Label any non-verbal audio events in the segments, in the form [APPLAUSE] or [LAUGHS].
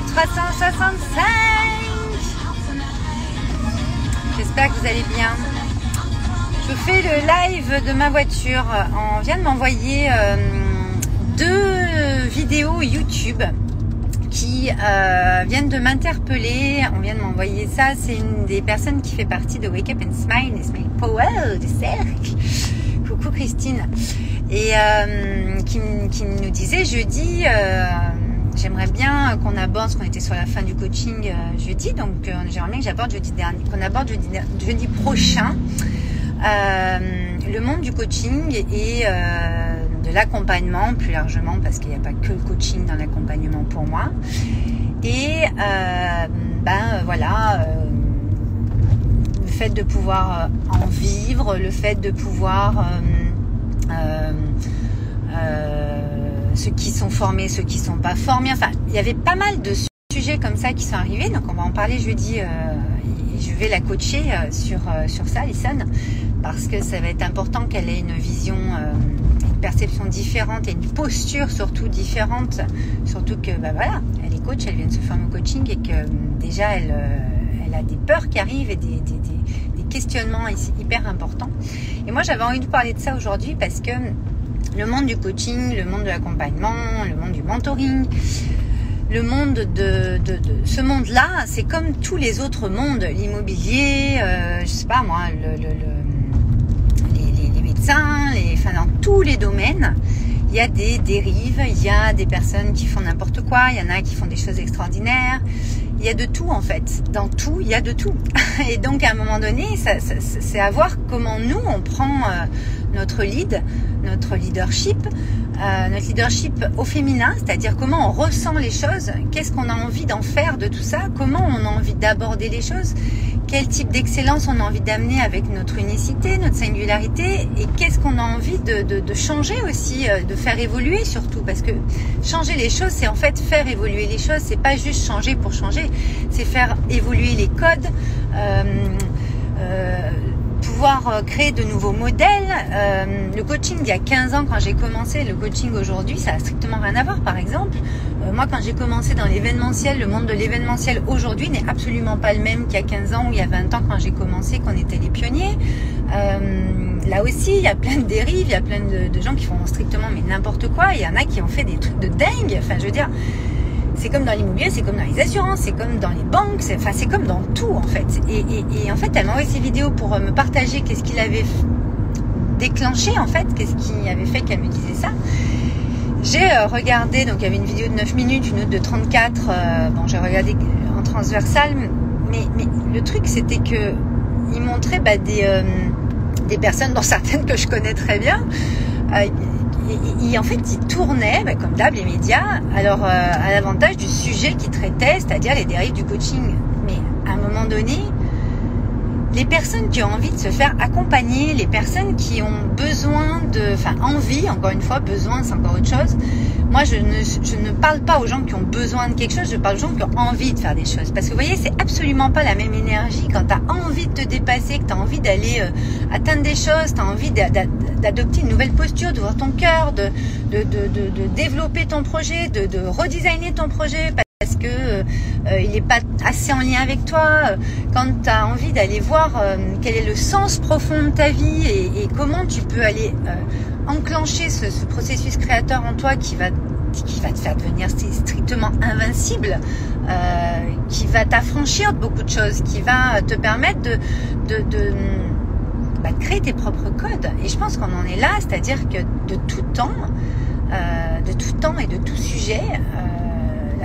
live 365 J'espère que vous allez bien. Je fais le live de ma voiture. On vient de m'envoyer euh, deux vidéos YouTube qui euh, viennent de m'interpeller. On vient de m'envoyer ça. C'est une des personnes qui fait partie de Wake Up and Smile, et Smile Power. Coucou Christine. Et euh, qui, nous disait jeudi, j'aimerais bien qu'on aborde, ce qu'on était sur la fin du coaching euh, jeudi, donc euh, j'aimerais bien que j'aborde jeudi dernier, qu'on aborde jeudi, jeudi prochain euh, le monde du coaching et de l'accompagnement plus largement parce qu'il n'y a pas que le coaching dans l'accompagnement pour moi. Et ben voilà, le fait de pouvoir en vivre, le fait de pouvoir ceux qui sont formés, ceux qui sont pas formés. Enfin, il y avait pas mal de sujets comme ça qui sont arrivés. Donc, on va en parler jeudi. Euh, je vais la coacher sur, sur ça, Alison, parce que ça va être important qu'elle ait une vision, une perception différente et une posture surtout différente. Surtout que, bah voilà, elle est coach, elle vient de se former au coaching et que déjà, elle, elle a des peurs qui arrivent et des, des questionnements hyper importants. Et moi, j'avais envie de parler de ça aujourd'hui parce que le monde du coaching, le monde de l'accompagnement, le monde du mentoring, le monde de, ce monde-là, c'est comme tous les autres mondes, l'immobilier, euh, je sais pas moi, le, le, le, les, médecins, enfin dans tous les domaines, il y a des dérives, il y a des personnes qui font n'importe quoi, il y en a qui font des choses extraordinaires, il y a de tout en fait. Dans tout, il y a de tout. [LAUGHS] Et donc à un moment donné, c'est à voir comment nous, on prend euh, notre lead, notre leadership, euh, notre leadership au féminin, c'est-à-dire comment on ressent les choses, qu'est-ce qu'on a envie d'en faire de tout ça, comment on a envie d'aborder les choses, quel type d'excellence on a envie d'amener avec notre unicité, notre singularité, et qu'est-ce qu'on a envie de, changer aussi, euh, de faire évoluer surtout, parce que changer les choses, c'est en fait faire évoluer les choses, c'est pas juste changer pour changer, c'est faire évoluer les codes. Euh, euh, pouvoir euh, créer de nouveaux modèles. Euh, le coaching il y a 15 ans quand j'ai commencé, le coaching aujourd'hui, ça a strictement rien à voir. Par exemple, euh, moi quand j'ai commencé dans l'événementiel, le monde de l'événementiel aujourd'hui n'est absolument pas le même qu'il y a 15 ans ou il y a 20 ans quand j'ai commencé, qu'on était les pionniers. Là aussi, il y a plein de dérives, il y a plein de, de gens qui font strictement mais n'importe quoi. Il y en a qui ont fait des trucs de dingue. Enfin, je veux dire, c'est comme dans l'immobilier, c'est comme dans les assurances, c'est comme dans les banques, c'est, enfin c'est comme dans tout en fait. Et, en fait, elle m'a envoyé ces vidéos pour me partager qu'est-ce qu'il avait déclenché en fait, qu'est-ce qui avait fait qu'elle me disait ça. J'ai euh, regardé, donc il y avait une vidéo de 9 minutes, une autre de 34, euh, bon j'ai regardé en transversal, mais, le truc c'était que montrait bah, des, euh, des personnes, dont certaines que je connais très bien, et, en fait, il tournait, bah, comme d'hab, les médias, alors euh, à l'avantage du sujet qu'ils traitaient, c'est-à-dire les dérives du coaching. Mais à un moment donné, les personnes qui ont envie de se faire accompagner, les personnes qui ont besoin de, enfin envie, encore une fois, besoin, c'est encore autre chose. Moi, je ne, je ne parle pas aux gens qui ont besoin de quelque chose, je parle aux gens qui ont envie de faire des choses. Parce que vous voyez, c'est absolument pas la même énergie quand tu envie de te dépasser, que tu as envie d'aller euh, atteindre des choses, tu as envie d'adopter une nouvelle posture, d'ouvrir ton cœur, de, de, de, de, de développer ton projet, de, de redesigner ton projet parce que euh, il n'est pas assez en lien avec toi, quand tu as envie d'aller voir euh, quel est le sens profond de ta vie et, comment tu peux aller euh, enclencher ce, ce, processus créateur en toi qui va qui va te faire devenir strictement invincible, euh, qui va t'affranchir de beaucoup de choses, qui va te permettre de, bah, de créer tes propres codes. Et je pense qu'on en est là, c'est-à-dire que de tout temps, euh, de tout temps et de tout sujet,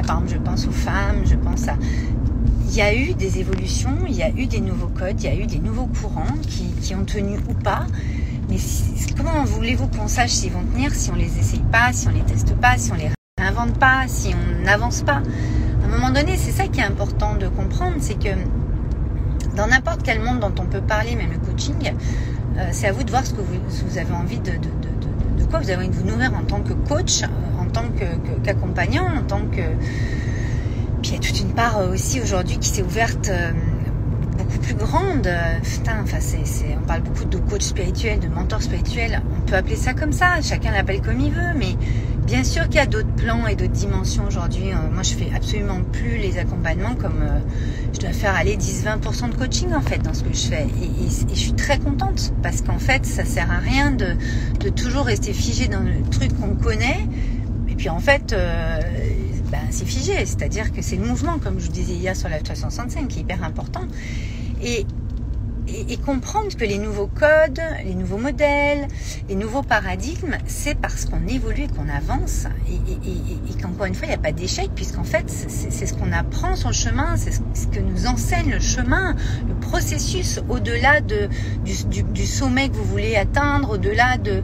par exemple je pense aux femmes, je pense à il y a eu des évolutions, il y a eu des nouveaux codes, il y a eu des nouveaux courants qui, qui ont tenu ou pas. Mais comment voulez-vous qu'on sache s'ils vont tenir si on les essaye pas, si on les teste pas, si on les réinvente pas, si on n'avance pas? À un moment donné, c'est ça qui est important de comprendre, c'est que dans n'importe quel monde dont on peut parler, même le coaching, euh, c'est à vous de voir ce que vous, avez envie de, de, de, de, quoi vous avez envie de vous nourrir en tant que coach, euh, tant qu'accompagnant, en tant que puis il y a toute une part aussi aujourd'hui qui s'est ouverte euh, beaucoup plus grande. Putain, enfin, c'est, on parle beaucoup de coach spirituel, de mentor spirituel. On peut appeler ça comme ça. Chacun l'appelle comme il veut, mais bien sûr qu'il y a d'autres plans et d'autres dimensions aujourd'hui. Euh, moi, je fais absolument plus les accompagnements comme euh, je dois faire aller 10-20% de coaching en fait dans ce que je fais. Et, je suis très contente parce qu'en fait, ça sert à rien de, de toujours rester figé dans le truc qu'on connaît. En fait, euh, ben, c'est figé. C'est-à-dire que c'est le mouvement, comme je vous disais hier sur la 365, qui est hyper important. Et et, comprendre que les nouveaux codes, les nouveaux modèles, les nouveaux paradigmes, c'est parce qu'on évolue et qu'on avance et, qu'encore une fois, il n'y a pas d'échec puisqu'en fait, c'est ce qu'on apprend sur le chemin, c'est ce que nous enseigne le chemin, le processus au-delà de, du, sommet que vous voulez atteindre, au-delà de,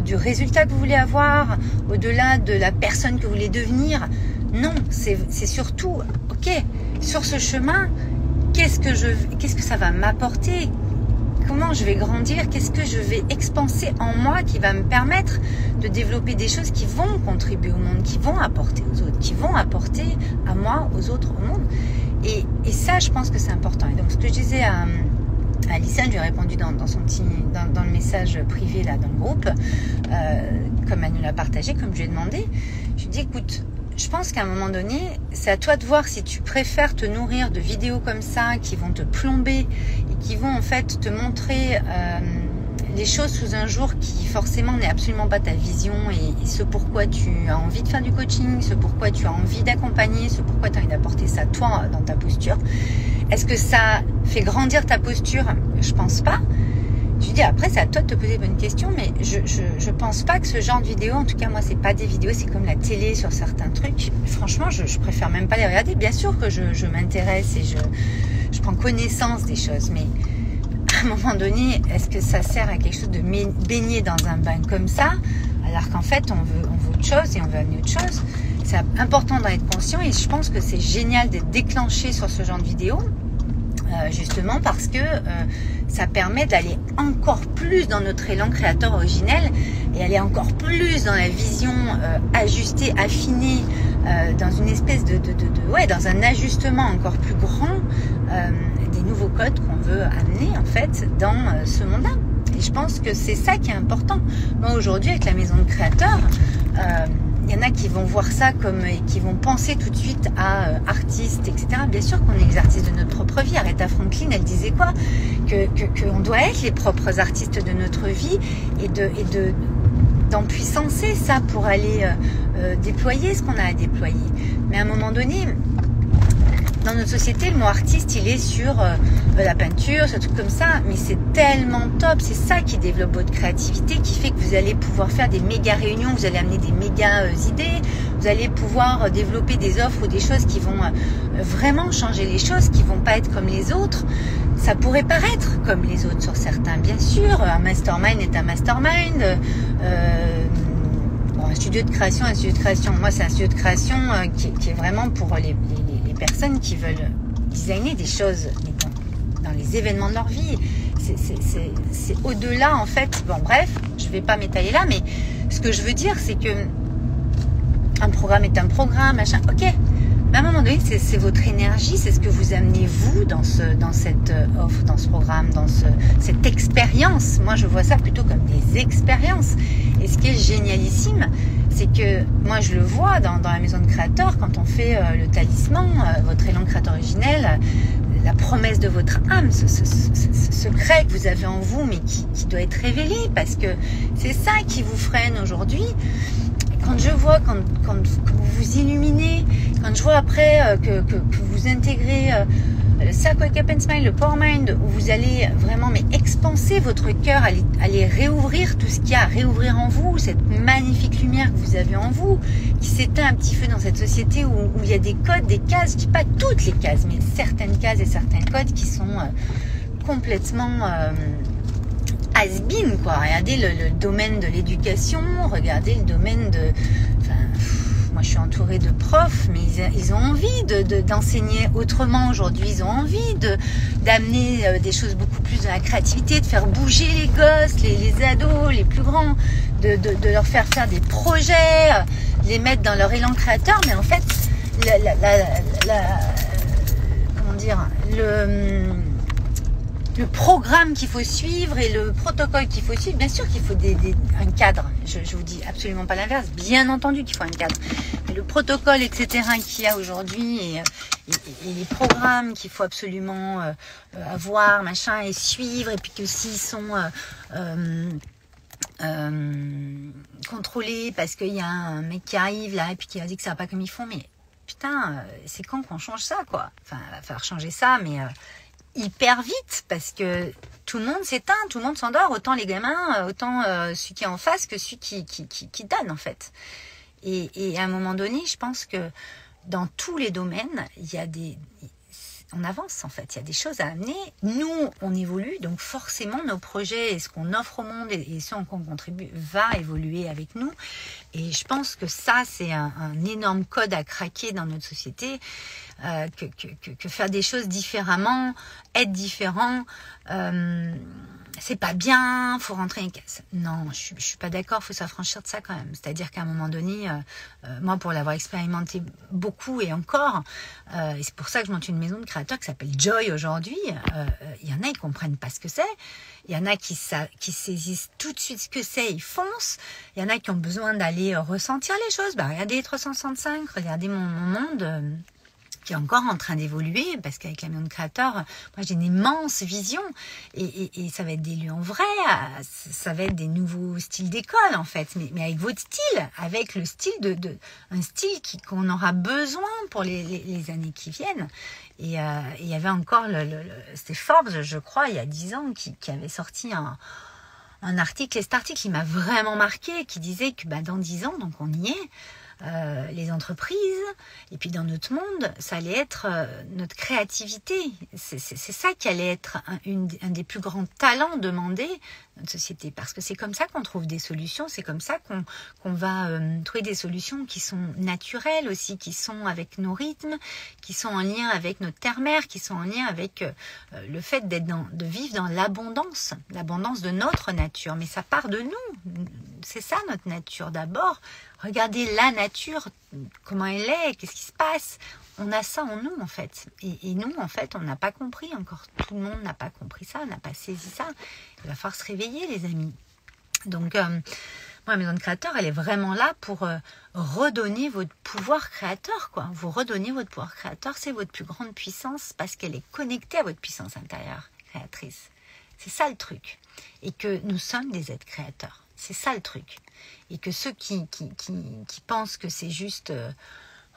du résultat que vous voulez avoir, au-delà de la personne que vous voulez devenir. Non, c'est surtout, ok, sur ce chemin, qu'est-ce que je, qu'est-ce que ça va m'apporter? Comment je vais grandir? Qu'est-ce que je vais expanser en moi qui va me permettre de développer des choses qui vont contribuer au monde, qui vont apporter aux autres, qui vont apporter à moi, aux autres, au monde? Et, ça, je pense que c'est important. Et donc, ce que je disais à, à je lui ai répondu dans, son petit, dans, le message privé là, dans le groupe, euh, comme elle nous l'a partagé, comme je lui ai demandé. Je lui ai dit, écoute, je pense qu'à un moment donné, c'est à toi de voir si tu préfères te nourrir de vidéos comme ça qui vont te plomber et qui vont en fait te montrer euh, les choses sous un jour qui forcément n'est absolument pas ta vision et, ce pourquoi tu as envie de faire du coaching, ce pourquoi tu as envie d'accompagner, ce pourquoi tu as envie d'apporter ça toi dans ta posture. Est-ce que ça fait grandir ta posture? Je pense pas. Je dis après c'est à toi de te poser bonnes questions, mais je, je, pense pas que ce genre de vidéo, en tout cas moi c'est pas des vidéos, c'est comme la télé sur certains trucs. Franchement, je, je préfère même pas les regarder. Bien sûr que je, je m'intéresse et je, je prends connaissance des choses, mais à un moment donné, est-ce que ça sert à quelque chose de baigner dans un bain comme ça, alors qu'en fait on veut, on veut autre chose et on veut amener autre chose? C'est important d'en être conscient et je pense que c'est génial d'être déclenché sur ce genre de vidéo euh, justement parce que euh, ça permet d'aller encore plus dans notre élan créateur originel et aller encore plus dans la vision euh, ajustée, affinée, dans une espèce de, ouais, dans un ajustement encore plus grand des nouveaux codes qu'on veut amener en fait dans ce monde-là. Et je pense que c'est ça qui est important. Moi aujourd'hui avec la maison de créateur, il y en a qui vont voir ça comme et qui vont penser tout de suite à euh, artistes, etc. Bien sûr qu'on est les artistes de notre propre vie. Aretha Franklin, elle disait quoi? Que qu'on doit être les propres artistes de notre vie et de et de d'empuissancer ça pour aller euh, euh, déployer ce qu'on a à déployer. Mais à un moment donné, dans notre société, le mot artiste, il est sur euh, la peinture, ce truc comme ça, mais c'est tellement top, c'est ça qui développe votre créativité, qui fait que vous allez pouvoir faire des méga réunions, vous allez amener des méga euh, idées, vous allez pouvoir euh, développer des offres ou des choses qui vont vraiment changer les choses, qui vont pas être comme les autres. Ça pourrait paraître comme les autres sur certains, bien sûr. Un mastermind est un mastermind. un studio de création, un studio de création. Moi, c'est un studio de création qui, est vraiment pour les personnes qui veulent designer des choses dans, les événements de leur vie. C'est au-delà, en fait. Bon, bref, je vais pas m'étaler là, mais ce que je veux dire, c'est que un programme est un programme, machin. Ok, mais à un moment donné, c'est votre énergie, c'est ce que vous amenez vous dans, ce, dans cette euh, offre, dans ce programme, dans ce, cette expérience. Moi, je vois ça plutôt comme des expériences. Et ce qui est génialissime, c'est que moi je le vois dans, la maison de créateur quand on fait euh, le talisman, euh, votre élan créateur originel, la promesse de votre âme, ce, secret que vous avez en vous mais qui, doit être révélé parce que c'est ça qui vous freine aujourd'hui. Quand je vois, quand, vous vous illuminez, quand je vois après euh, que, vous intégrez le Sac Wake Up and Smile, le Power Mind, où vous allez vraiment mais expanser votre cœur, aller, aller réouvrir tout ce qu'il y a à réouvrir en vous, cette magnifique lumière que vous avez en vous, qui s'éteint un petit peu dans cette société où, il y a des codes, des cases, pas toutes les cases, mais certaines cases et certains codes qui sont euh, complètement euh, has-been, quoi. Regardez le, domaine de l'éducation, regardez le domaine de... Enfin, moi, je suis entourée de profs, mais ils, ont envie d'enseigner autrement aujourd'hui. Ils ont envie d'amener euh, des choses beaucoup plus de la créativité, de faire bouger les gosses, les, ados, les plus grands, de, leur faire faire des projets, euh, les mettre dans leur élan créateur. Mais en fait, la, comment dire, le le programme qu'il faut suivre et le protocole qu'il faut suivre. Bien sûr qu'il faut des, un cadre. Je, je vous dis absolument pas l'inverse. Bien entendu qu'il faut un cadre. Mais le protocole, etc. qu'il y a aujourd'hui et, et, les programmes qu'il faut absolument euh, avoir, machin, et suivre, et puis que s'ils sont euh, euh, contrôlés parce qu'il y a un mec qui arrive là et puis qui a dit que ça va pas comme ils font, mais putain, c'est quand qu'on change ça, quoi? Enfin, il va falloir changer ça, mais hyper vite parce que tout le monde s'éteint, tout le monde s'endort, autant les gamins, autant euh, celui qui est en face que celui qui, qui, qui, qui donne en fait. Et, et, à un moment donné, je pense que dans tous les domaines, il y a des, on avance en fait. Il y a des choses à amener. Nous, on évolue, donc forcément nos projets et ce qu'on offre au monde et, ce en quoi on contribue va évoluer avec nous. Et je pense que ça, c'est un, énorme code à craquer dans notre société. Euh, que, faire des choses différemment, être différent. Euh, c'est pas bien, faut rentrer une caisse. Non, je, je suis pas d'accord, faut s'affranchir de ça quand même. C'est-à-dire qu'à un moment donné, euh, euh, moi pour l'avoir expérimenté beaucoup et encore, euh, et c'est pour ça que je monte une maison de créateurs qui s'appelle Joy aujourd'hui. Il y en a ils comprennent pas ce que c'est, il y en a qui, qui saisissent tout de suite ce que c'est, ils foncent. Il y en a qui ont besoin d'aller ressentir les choses. Bah regardez 365, regardez mon, mon monde qui est encore en train d'évoluer, parce qu'avec la maison de créateur, moi j'ai une immense vision, et, et, ça va être des lieux en vrai, ça va être des nouveaux styles d'école en fait, mais, avec votre style, avec le style de, un style qu'on aura besoin pour les, années qui viennent. Et euh, il y avait encore, le, le, c'était Forbes, je crois, il y a dix ans, qui, avait sorti un un article, et cet article, il m'a vraiment marqué, qui disait que bah, dans dix ans, donc on y est, euh, les entreprises, et puis dans notre monde, ça allait être euh, notre créativité. C'est ça qui allait être un, un, des plus grands talents demandés notre société. Parce que c'est comme ça qu'on trouve des solutions, c'est comme ça qu'on va euh, trouver des solutions qui sont naturelles aussi, qui sont avec nos rythmes, qui sont en lien avec notre terre-mère, qui sont en lien avec euh, le fait d'être de vivre dans l'abondance, l'abondance de notre nature. Mais ça part de nous. C'est ça notre nature d'abord. Regardez la nature, comment elle est, qu'est-ce qui se passe on a ça en nous en fait. Et, nous en fait, on n'a pas compris encore. Tout le monde n'a pas compris ça, n'a pas saisi ça. Il va falloir se réveiller les amis. Donc, euh, moi, la maison de créateur, elle est vraiment là pour euh, redonner votre pouvoir créateur. quoi. Vous redonnez votre pouvoir créateur, c'est votre plus grande puissance parce qu'elle est connectée à votre puissance intérieure créatrice. C'est ça le truc. Et que nous sommes des êtres créateurs. C'est ça le truc. Et que ceux qui, qui, pensent que c'est juste... Euh,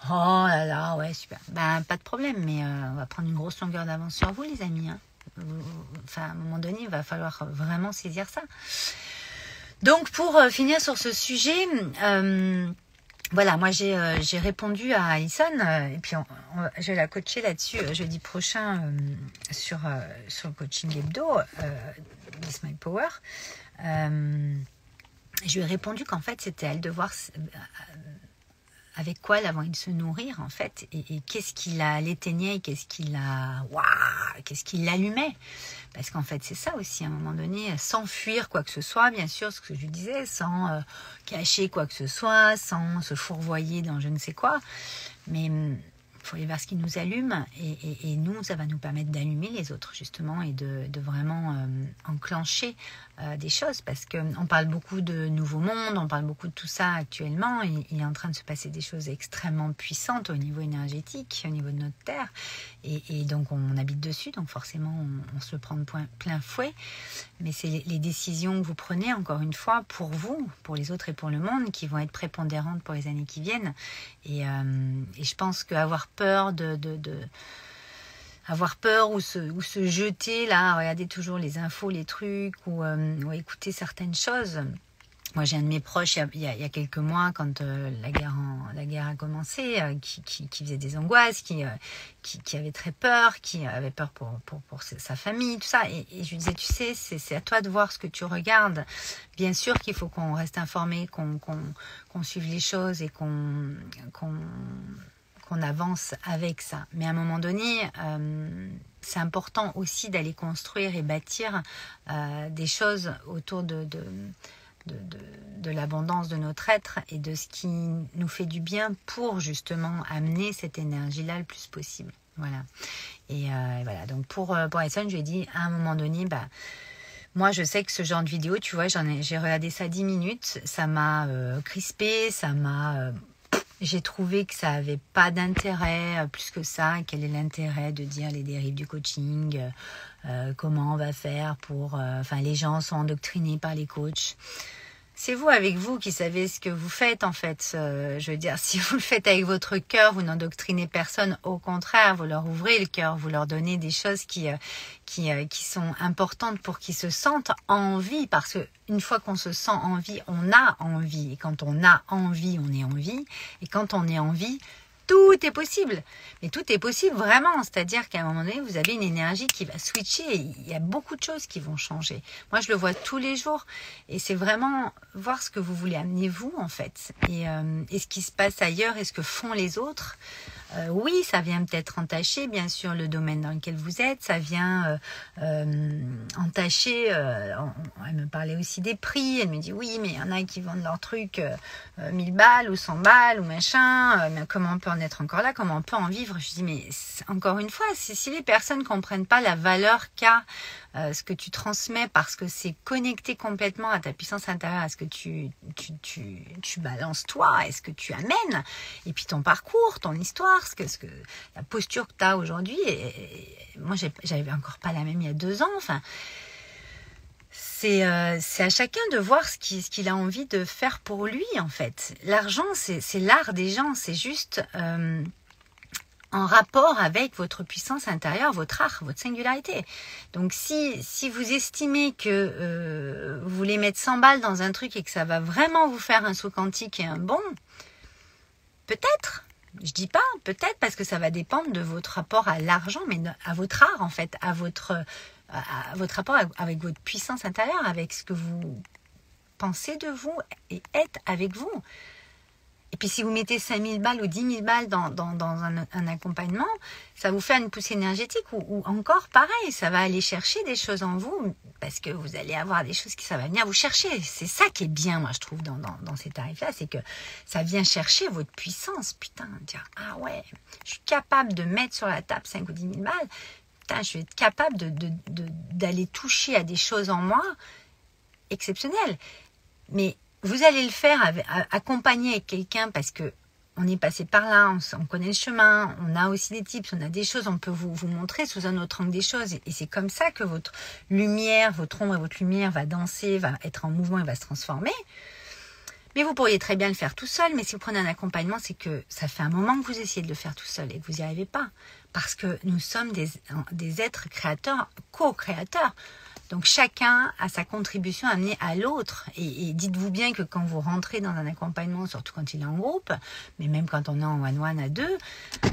Oh là là, ouais, super. Ben, pas de problème, mais euh, on va prendre une grosse longueur d'avance sur vous, les amis. Hein. Enfin, à un moment donné, il va falloir vraiment saisir ça. Donc, pour euh, finir sur ce sujet, euh, voilà, moi j'ai répondu à Alison et puis je vais la coacher là-dessus jeudi prochain sur, sur le coaching hebdo, This My Power. je lui ai répondu qu'en fait c'était elle de voir avec quoi elle avait envie de se nourrir en fait et, qu'est-ce qui l'éteignait qu'est-ce qui la qu'est-ce qui l'allumait. Parce qu'en fait c'est ça aussi à un moment donné sans fuir quoi que ce soit bien sûr ce que je disais sans euh, cacher quoi que ce soit sans se fourvoyer dans je ne sais quoi. Mais hum, il faut aller vers ce qui nous allume et, nous, ça va nous permettre d'allumer les autres justement et de, vraiment euh, enclencher euh, des choses parce qu'on parle beaucoup de nouveaux mondes, on parle beaucoup de tout ça actuellement et il est en train de se passer des choses extrêmement puissantes au niveau énergétique, au niveau de notre Terre et, donc on habite dessus, donc forcément on, se prend de plein fouet. Mais c'est les, décisions que vous prenez, encore une fois, pour vous, pour les autres et pour le monde, qui vont être prépondérantes pour les années qui viennent. Et, euh, je pense qu'avoir peur de, de, avoir peur ou se, ou se jeter là, regarder toujours les infos, les trucs, ou, euh, ou écouter certaines choses moi, j'ai un de mes proches il y a, quelques mois, quand euh, la, guerre la guerre a commencé, euh, qui, qui, faisait des angoisses, qui, qui, avait très peur, qui avait peur pour, pour, pour sa famille, tout ça. Et, je lui disais, tu sais, c'est à toi de voir ce que tu regardes. Bien sûr qu'il faut qu'on reste informé, qu'on qu'on suive les choses et qu'on qu'on avance avec ça. Mais à un moment donné, c'est important aussi d'aller construire et bâtir des choses autour de, de l'abondance de notre être et de ce qui nous fait du bien pour justement amener cette énergie-là le plus possible. Voilà. Et euh, voilà, donc pour, euh, pour je lui ai dit à un moment donné, bah, moi, je sais que ce genre de vidéo, tu vois, j'en ai, j'ai regardé ça 10 minutes, ça m'a euh, crispé, ça m'a j'ai trouvé que ça avait pas d'intérêt euh, plus que ça. Quel est l'intérêt de dire les dérives du coaching euh, euh, Comment on va faire pour... Enfin, les gens sont endoctrinés par les coachs c'est vous avec vous qui savez ce que vous faites en fait. je veux dire, [LAUGHS] si vous le faites avec votre cœur, vous n'endoctrinez personne. Au contraire, vous leur ouvrez le cœur, vous leur donnez des choses qui, euh, qui, euh, qui sont importantes pour qu'ils se sentent en vie. Parce que une fois qu'on se sent en vie, on a envie. Et quand on a envie, on est en vie. Et quand on est en vie, tout est possible. Mais tout est possible vraiment. C'est-à-dire qu'à un moment donné, vous avez une énergie qui va switcher. Et il y a beaucoup de choses qui vont changer. Moi, je le vois tous les jours. Et c'est vraiment voir ce que vous voulez amener vous, en fait. Et, euh, et ce qui se passe ailleurs et ce que font les autres. Euh, oui, ça vient peut-être entacher, bien sûr, le domaine dans lequel vous êtes. Ça vient euh, euh, entacher. elle me parlait aussi des prix. Elle me dit oui, mais il y en a qui vendent leurs trucs 1000 balles ou 100 balles ou machin. mais comment on peut en être encore là? Comment on peut en vivre? Je dis mais encore une fois, si, si les personnes comprennent pas la valeur qu'a euh, ce que tu transmets parce que c'est connecté complètement à ta puissance intérieure, à ce que tu, tu, tu, balances toi, est ce que tu amènes, et puis ton parcours, ton histoire, ce que, ce que la posture que tu as aujourd'hui. Moi, j'avais encore pas la même il y a deux ans. Enfin, c'est euh, à chacun de voir ce qu'il ce qu'il a envie de faire pour lui, en fait. L'argent, c'est l'art des gens, c'est juste... Euh, en rapport avec votre puissance intérieure, votre art, votre singularité. Donc si, si vous estimez que euh, vous voulez mettre 100 balles dans un truc et que ça va vraiment vous faire un saut quantique et un bon, peut-être. Je dis pas peut-être parce que ça va dépendre de votre rapport à l'argent, mais à votre art en fait, à votre, à votre rapport avec votre puissance intérieure, avec ce que vous pensez de vous et êtes avec vous. Et puis si vous mettez 5000 balles ou 10 000 balles dans, un, accompagnement, ça vous fait une poussée énergétique ou, encore pareil, ça va aller chercher des choses en vous parce que vous allez avoir des choses qui ça va venir vous chercher. C'est ça qui est bien, moi je trouve, dans, ces tarifs-là, c'est que ça vient chercher votre puissance. Putain, dire ah ouais, je suis capable de mettre sur la table 5 ou 10 000 balles. Putain, je vais être capable d'aller toucher à des choses en moi exceptionnelles. Mais vous allez le faire avec quelqu'un parce que on est passé par là, on, connaît le chemin, on a aussi des tips, on a des choses, on peut vous, montrer sous un autre angle des choses. Et, c'est comme ça que votre lumière, votre ombre et votre lumière va danser, va être en mouvement et va se transformer. Mais vous pourriez très bien le faire tout seul, mais si vous prenez un accompagnement, c'est que ça fait un moment que vous essayez de le faire tout seul et que vous n'y arrivez pas. Parce que nous sommes des êtres créateurs, co-créateurs. Donc chacun a sa contribution à à l'autre. Et, dites-vous bien que quand vous rentrez dans un accompagnement, surtout quand il est en groupe, mais même quand on est en one-one à deux,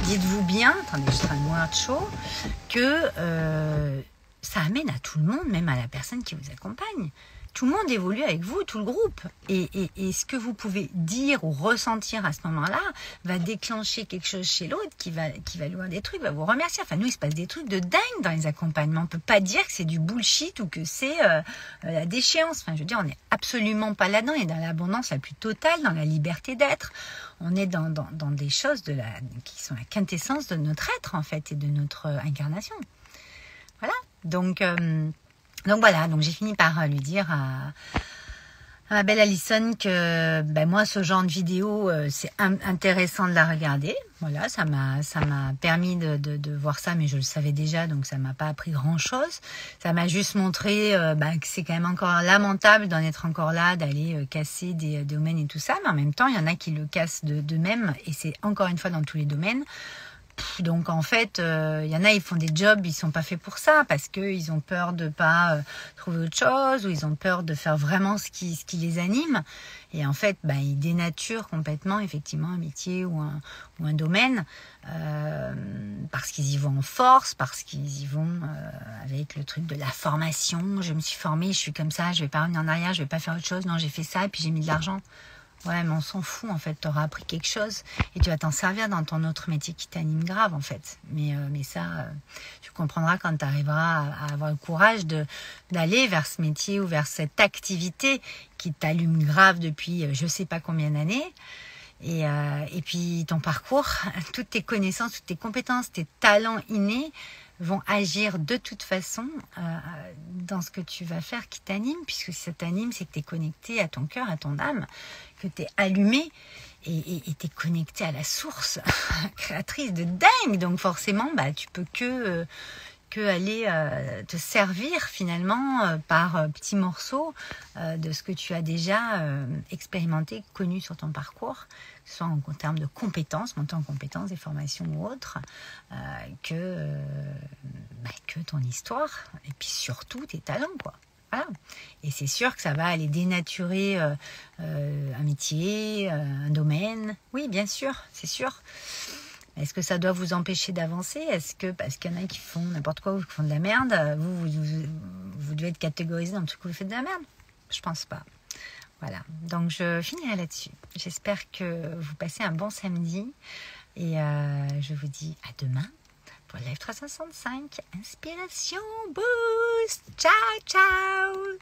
dites-vous bien, attendez, je serai moins chaud, que euh, ça amène à tout le monde, même à la personne qui vous accompagne tout le monde évolue avec vous, tout le groupe. Et, ce que vous pouvez dire ou ressentir à ce moment-là va déclencher quelque chose chez l'autre qui va, qui va lui voir des trucs, va vous remercier. Enfin, nous, il se passe des trucs de dingue dans les accompagnements. On peut pas dire que c'est du bullshit ou que c'est euh, euh, la déchéance. Enfin, je veux dire, on n'est absolument pas là-dedans. et dans l'abondance la plus totale, dans la liberté d'être. On est dans, des choses de la, qui sont la quintessence de notre être, en fait, et de notre incarnation. Voilà. Donc... Euh, donc voilà, donc j'ai fini par euh, lui dire à, ma belle Alison que ben moi ce genre de vidéo euh, c'est intéressant de la regarder. Voilà, ça m'a ça m'a permis de, de, voir ça, mais je le savais déjà, donc ça m'a pas appris grand chose. Ça m'a juste montré euh, ben, que c'est quand même encore lamentable d'en être encore là, d'aller casser des, domaines et tout ça, mais en même temps il y en a qui le cassent de, de même, et c'est encore une fois dans tous les domaines. Donc en fait, il euh, y en a, ils font des jobs, ils sont pas faits pour ça parce qu'ils ont peur de pas euh, trouver autre chose ou ils ont peur de faire vraiment ce qui, ce qui les anime. Et en fait, bah, ils dénaturent complètement effectivement un métier ou un, ou un domaine euh, parce qu'ils y vont en force, parce qu'ils y vont avec le truc de la formation. Je me suis formée, je suis comme ça, je vais pas revenir en arrière, je vais pas faire autre chose. Non, j'ai fait ça et puis j'ai mis de l'argent. Ouais, mais on s'en fout en fait. Tu auras appris quelque chose et tu vas t'en servir dans ton autre métier qui t'anime grave en fait. Mais, euh, mais ça, euh, tu comprendras quand tu arriveras à, avoir le courage d'aller vers ce métier ou vers cette activité qui t'allume grave depuis euh, je sais pas combien d'années. Et, et puis ton parcours, [LAUGHS] toutes tes connaissances, toutes tes compétences, tes talents innés vont agir de toute façon dans ce que tu vas faire qui t'anime, puisque si ça t'anime, c'est que tu es connecté à ton cœur, à ton âme, que tu es allumé et tu es connecté à la source [LAUGHS] créatrice de dingue. Donc forcément, bah, tu peux que, euh, que aller euh, te servir finalement euh, par petits morceaux de ce que tu as déjà expérimenté, connu sur ton parcours, soit en, termes de compétences, montant en compétences, des formations ou autres, que, bah, que ton histoire et puis surtout tes talents. quoi. Et c'est sûr que ça va aller dénaturer euh, euh, un métier, euh, un domaine. Oui, bien sûr, c'est sûr. Est-ce que ça doit vous empêcher d'avancer? Est-ce que parce qu'il y en a qui font n'importe quoi ou qui font de la merde, vous, vous, devez être catégorisé dans le truc que vous faites de la merde? Je pense pas. Voilà. Donc je finirai là-dessus. J'espère que vous passez un bon samedi et je vous dis à demain pour Live 365. Inspiration Boost. Ciao, ciao